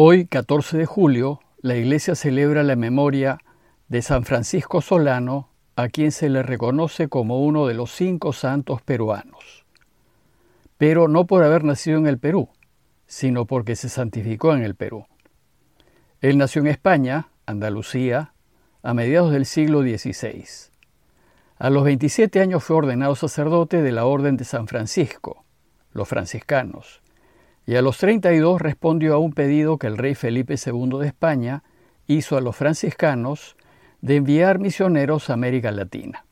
Hoy, 14 de julio, la Iglesia celebra la memoria de San Francisco Solano, a quien se le reconoce como uno de los cinco santos peruanos. Pero no por haber nacido en el Perú, sino porque se santificó en el Perú. Él nació en España, Andalucía, a mediados del siglo XVI. A los 27 años fue ordenado sacerdote de la Orden de San Francisco, los franciscanos, y a los 32 respondió a un pedido que el rey Felipe II de España hizo a los franciscanos de enviar misioneros a América Latina.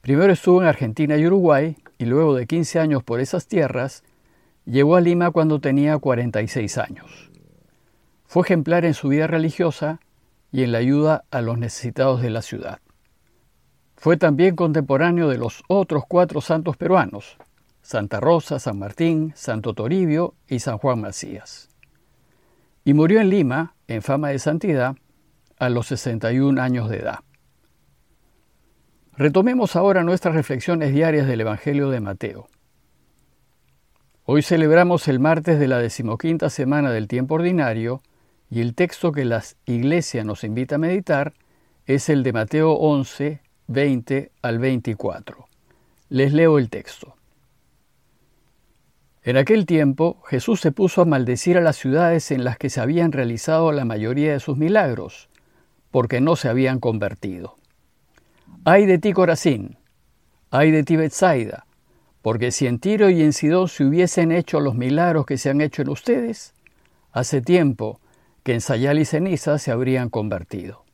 Primero estuvo en Argentina y Uruguay y luego de 15 años por esas tierras, llegó a Lima cuando tenía 46 años. Fue ejemplar en su vida religiosa y en la ayuda a los necesitados de la ciudad. Fue también contemporáneo de los otros cuatro santos peruanos, Santa Rosa, San Martín, Santo Toribio y San Juan Macías. Y murió en Lima, en fama de santidad, a los 61 años de edad. Retomemos ahora nuestras reflexiones diarias del Evangelio de Mateo. Hoy celebramos el martes de la decimoquinta semana del tiempo ordinario y el texto que la Iglesia nos invita a meditar es el de Mateo 11, 20 al 24. Les leo el texto. En aquel tiempo Jesús se puso a maldecir a las ciudades en las que se habían realizado la mayoría de sus milagros, porque no se habían convertido. Ay de ti, Corazín, ay de ti, Betsaida, porque si en Tiro y en Sidón se hubiesen hecho los milagros que se han hecho en ustedes, hace tiempo que en Sayal y ceniza se habrían convertido.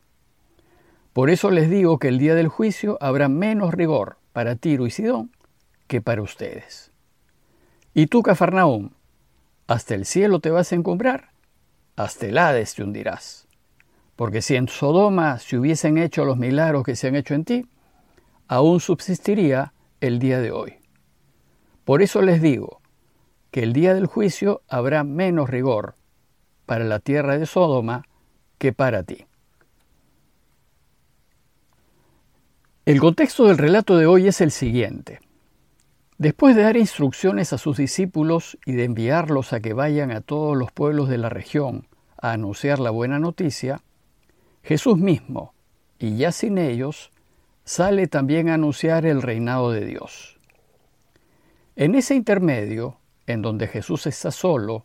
Por eso les digo que el día del juicio habrá menos rigor para Tiro y Sidón que para ustedes. Y tú, Cafarnaúm, hasta el cielo te vas a encumbrar, hasta el Hades te hundirás. Porque si en Sodoma se hubiesen hecho los milagros que se han hecho en ti, aún subsistiría el día de hoy. Por eso les digo que el día del juicio habrá menos rigor para la tierra de Sodoma que para ti. El contexto del relato de hoy es el siguiente. Después de dar instrucciones a sus discípulos y de enviarlos a que vayan a todos los pueblos de la región a anunciar la buena noticia, Jesús mismo, y ya sin ellos, sale también a anunciar el reinado de Dios. En ese intermedio, en donde Jesús está solo,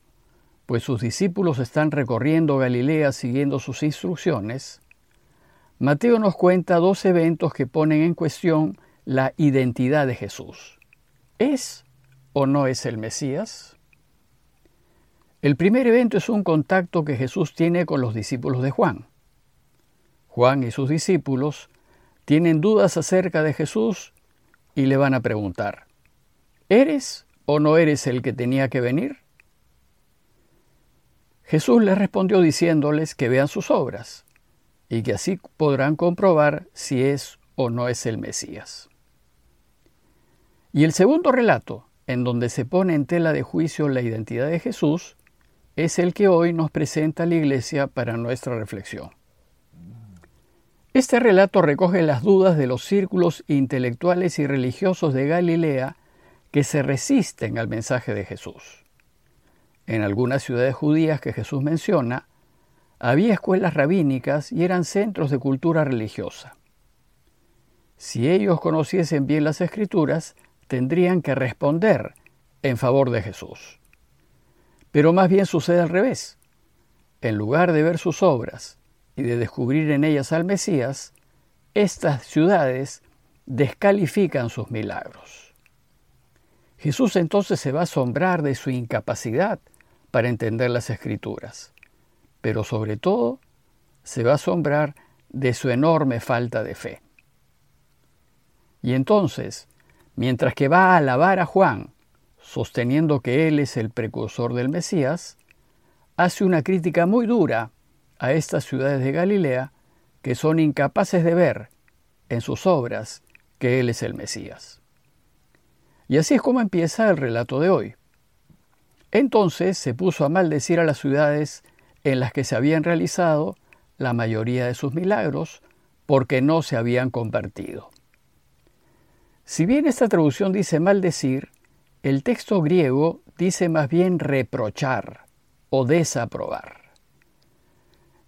pues sus discípulos están recorriendo Galilea siguiendo sus instrucciones, Mateo nos cuenta dos eventos que ponen en cuestión la identidad de Jesús. ¿Es o no es el Mesías? El primer evento es un contacto que Jesús tiene con los discípulos de Juan. Juan y sus discípulos tienen dudas acerca de Jesús y le van a preguntar, ¿eres o no eres el que tenía que venir? Jesús les respondió diciéndoles que vean sus obras y que así podrán comprobar si es o no es el Mesías. Y el segundo relato, en donde se pone en tela de juicio la identidad de Jesús, es el que hoy nos presenta la Iglesia para nuestra reflexión. Este relato recoge las dudas de los círculos intelectuales y religiosos de Galilea que se resisten al mensaje de Jesús. En algunas ciudades judías que Jesús menciona, había escuelas rabínicas y eran centros de cultura religiosa. Si ellos conociesen bien las escrituras, tendrían que responder en favor de Jesús. Pero más bien sucede al revés. En lugar de ver sus obras y de descubrir en ellas al Mesías, estas ciudades descalifican sus milagros. Jesús entonces se va a asombrar de su incapacidad para entender las escrituras, pero sobre todo se va a asombrar de su enorme falta de fe. Y entonces Mientras que va a alabar a Juan, sosteniendo que él es el precursor del Mesías, hace una crítica muy dura a estas ciudades de Galilea que son incapaces de ver en sus obras que él es el Mesías. Y así es como empieza el relato de hoy. Entonces se puso a maldecir a las ciudades en las que se habían realizado la mayoría de sus milagros porque no se habían convertido. Si bien esta traducción dice maldecir, el texto griego dice más bien reprochar. o desaprobar.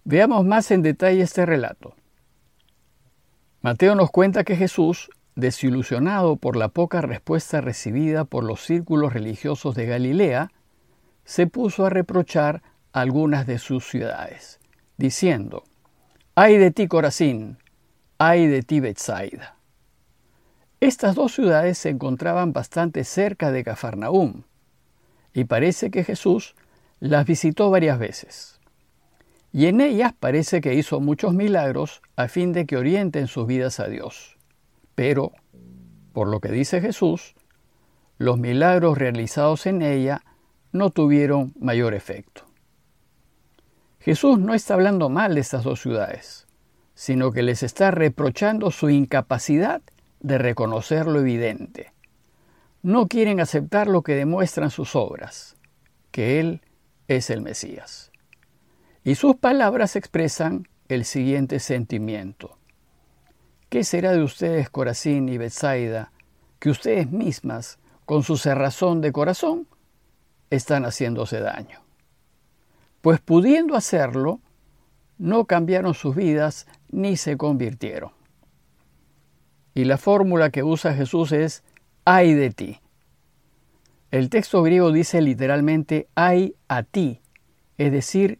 Veamos más en detalle este relato. Mateo nos cuenta que Jesús, desilusionado por la poca respuesta recibida por los círculos religiosos de Galilea, se puso a reprochar algunas de sus ciudades, diciendo, ¡Ay de ti Corazín! ¡Ay de ti Bethsaida! Estas dos ciudades se encontraban bastante cerca de Cafarnaúm, y parece que Jesús las visitó varias veces. Y en ellas parece que hizo muchos milagros a fin de que orienten sus vidas a Dios. Pero, por lo que dice Jesús, los milagros realizados en ella no tuvieron mayor efecto. Jesús no está hablando mal de estas dos ciudades, sino que les está reprochando su incapacidad de reconocer lo evidente. No quieren aceptar lo que demuestran sus obras, que Él es el Mesías. Y sus palabras expresan el siguiente sentimiento. ¿Qué será de ustedes, Corazín y Bethsaida, que ustedes mismas, con su cerrazón de corazón, están haciéndose daño? Pues pudiendo hacerlo, no cambiaron sus vidas ni se convirtieron. Y la fórmula que usa Jesús es ay de ti. El texto griego dice literalmente ay a ti, es decir,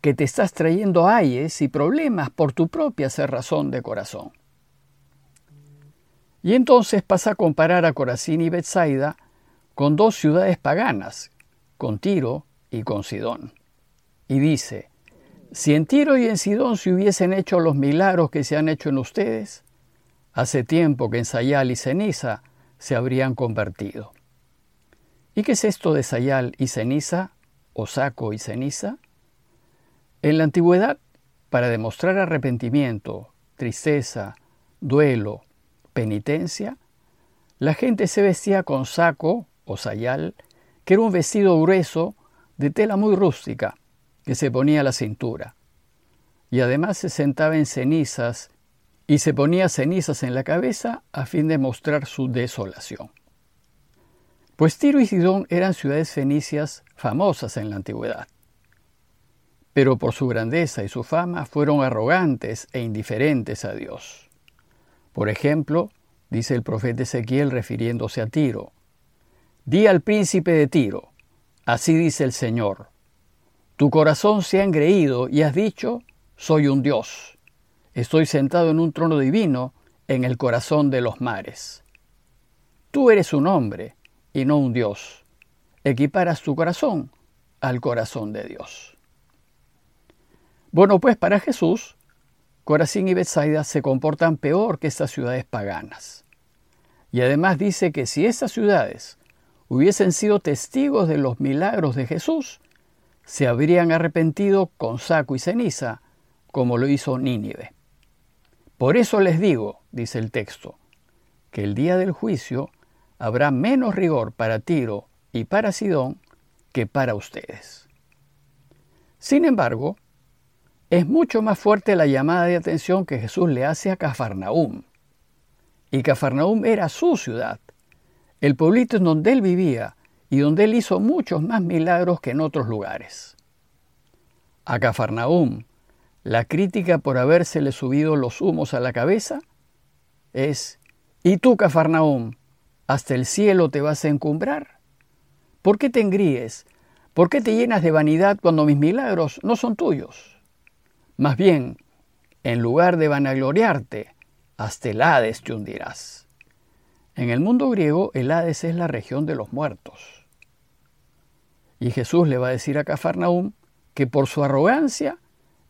que te estás trayendo ayes y problemas por tu propia cerrazón de corazón. Y entonces pasa a comparar a Corazín y Bethsaida con dos ciudades paganas, con Tiro y con Sidón. Y dice, si en Tiro y en Sidón se hubiesen hecho los milagros que se han hecho en ustedes, Hace tiempo que en sayal y ceniza se habrían convertido. ¿Y qué es esto de sayal y ceniza, o saco y ceniza? En la antigüedad, para demostrar arrepentimiento, tristeza, duelo, penitencia, la gente se vestía con saco o sayal, que era un vestido grueso de tela muy rústica que se ponía a la cintura, y además se sentaba en cenizas y se ponía cenizas en la cabeza a fin de mostrar su desolación. Pues Tiro y Sidón eran ciudades fenicias famosas en la antigüedad, pero por su grandeza y su fama fueron arrogantes e indiferentes a Dios. Por ejemplo, dice el profeta Ezequiel refiriéndose a Tiro, Di al príncipe de Tiro, así dice el Señor, tu corazón se ha engreído y has dicho, soy un Dios Estoy sentado en un trono divino en el corazón de los mares. Tú eres un hombre y no un Dios. Equiparas tu corazón al corazón de Dios. Bueno, pues para Jesús, Corazín y Bethsaida se comportan peor que estas ciudades paganas. Y además dice que si estas ciudades hubiesen sido testigos de los milagros de Jesús, se habrían arrepentido con saco y ceniza, como lo hizo Nínive. Por eso les digo, dice el texto, que el día del juicio habrá menos rigor para Tiro y para Sidón que para ustedes. Sin embargo, es mucho más fuerte la llamada de atención que Jesús le hace a Cafarnaúm. Y Cafarnaúm era su ciudad, el pueblito en donde él vivía y donde él hizo muchos más milagros que en otros lugares. A Cafarnaúm, la crítica por habérsele subido los humos a la cabeza es, ¿y tú, Cafarnaúm, hasta el cielo te vas a encumbrar? ¿Por qué te engríes? ¿Por qué te llenas de vanidad cuando mis milagros no son tuyos? Más bien, en lugar de vanagloriarte, hasta el Hades te hundirás. En el mundo griego, el Hades es la región de los muertos. Y Jesús le va a decir a Cafarnaúm que por su arrogancia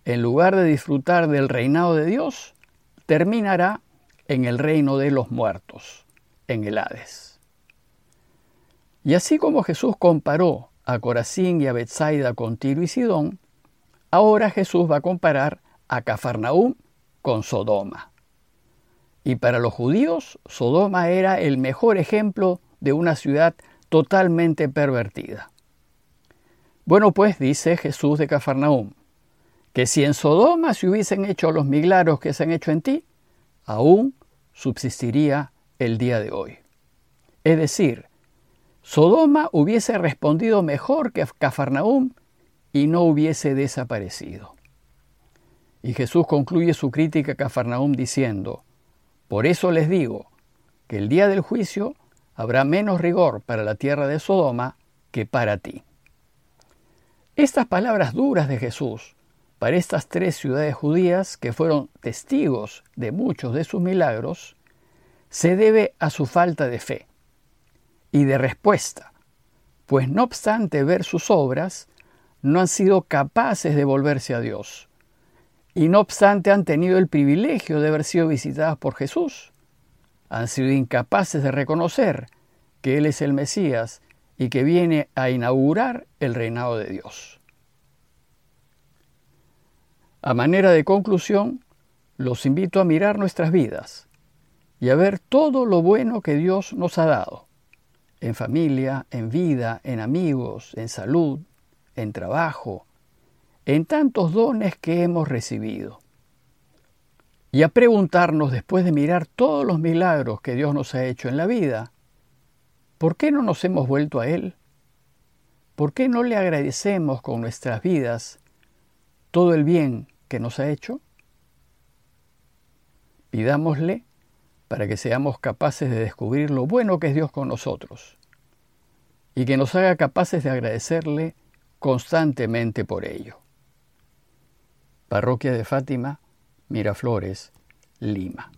en lugar de disfrutar del reinado de Dios, terminará en el reino de los muertos, en el Hades. Y así como Jesús comparó a Corazín y a Bethsaida con Tiro y Sidón, ahora Jesús va a comparar a Cafarnaúm con Sodoma. Y para los judíos, Sodoma era el mejor ejemplo de una ciudad totalmente pervertida. Bueno, pues dice Jesús de Cafarnaúm, que si en Sodoma se hubiesen hecho los milagros que se han hecho en ti, aún subsistiría el día de hoy. Es decir, Sodoma hubiese respondido mejor que Cafarnaúm y no hubiese desaparecido. Y Jesús concluye su crítica a Cafarnaum diciendo, Por eso les digo que el día del juicio habrá menos rigor para la tierra de Sodoma que para ti. Estas palabras duras de Jesús para estas tres ciudades judías que fueron testigos de muchos de sus milagros, se debe a su falta de fe y de respuesta, pues no obstante ver sus obras, no han sido capaces de volverse a Dios, y no obstante han tenido el privilegio de haber sido visitadas por Jesús, han sido incapaces de reconocer que Él es el Mesías y que viene a inaugurar el reinado de Dios. A manera de conclusión, los invito a mirar nuestras vidas y a ver todo lo bueno que Dios nos ha dado, en familia, en vida, en amigos, en salud, en trabajo, en tantos dones que hemos recibido. Y a preguntarnos después de mirar todos los milagros que Dios nos ha hecho en la vida, ¿por qué no nos hemos vuelto a Él? ¿Por qué no le agradecemos con nuestras vidas todo el bien que nos ha hecho? Pidámosle para que seamos capaces de descubrir lo bueno que es Dios con nosotros y que nos haga capaces de agradecerle constantemente por ello. Parroquia de Fátima, Miraflores, Lima.